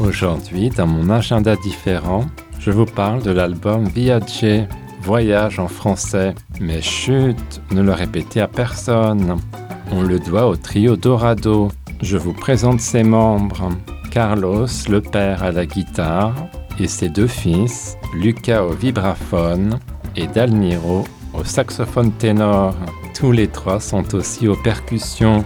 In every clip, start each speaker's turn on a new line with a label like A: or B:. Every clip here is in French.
A: Aujourd'hui, dans mon agenda différent, je vous parle de l'album Viager, Voyage en français. Mais chut, ne le répétez à personne. On le doit au trio Dorado. Je vous présente ses membres. Carlos, le père à la guitare, et ses deux fils, Lucas au vibraphone et Dalmiro au saxophone ténor. Tous les trois sont aussi aux percussions.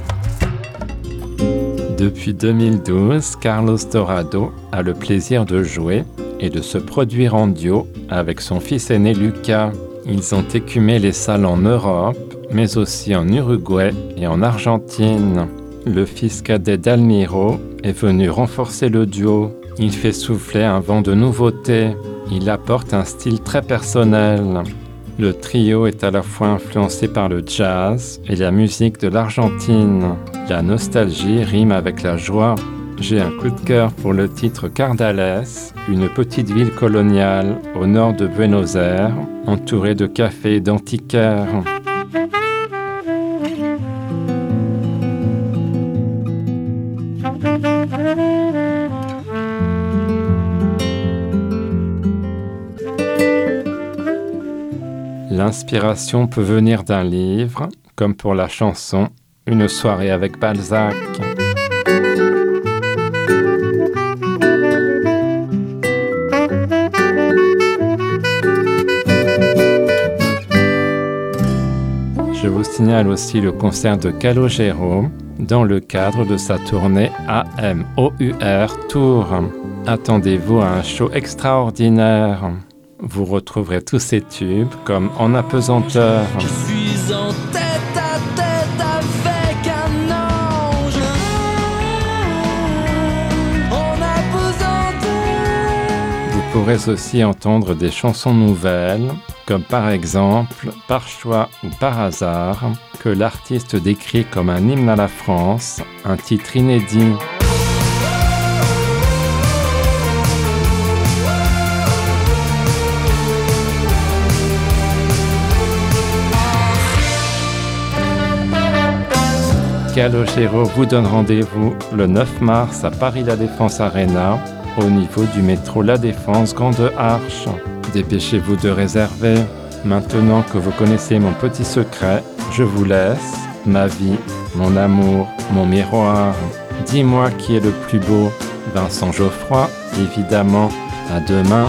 A: Depuis 2012, Carlos Dorado a le plaisir de jouer et de se produire en duo avec son fils aîné Lucas. Ils ont écumé les salles en Europe, mais aussi en Uruguay et en Argentine. Le fils cadet d'Almiro est venu renforcer le duo. Il fait souffler un vent de nouveauté. Il apporte un style très personnel. Le trio est à la fois influencé par le jazz et la musique de l'Argentine. La nostalgie rime avec la joie. J'ai un coup de cœur pour le titre Cardales, une petite ville coloniale au nord de Buenos Aires, entourée de cafés d'antiquaires. L'inspiration peut venir d'un livre, comme pour la chanson Une soirée avec Balzac. Je vous signale aussi le concert de Calogero dans le cadre de sa tournée AMOUR Tour. Attendez-vous à un show extraordinaire. Vous retrouverez tous ces tubes comme en apesanteur.
B: Je suis en tête à tête avec un ange. En apesanteur.
A: Vous pourrez aussi entendre des chansons nouvelles, comme par exemple Par choix ou par hasard, que l'artiste décrit comme un hymne à la France, un titre inédit. Calogero vous donne rendez-vous le 9 mars à Paris La Défense Arena, au niveau du métro La Défense Grande Arche. Dépêchez-vous de réserver. Maintenant que vous connaissez mon petit secret, je vous laisse. Ma vie, mon amour, mon miroir. Dis-moi qui est le plus beau. Vincent Geoffroy, évidemment. À demain.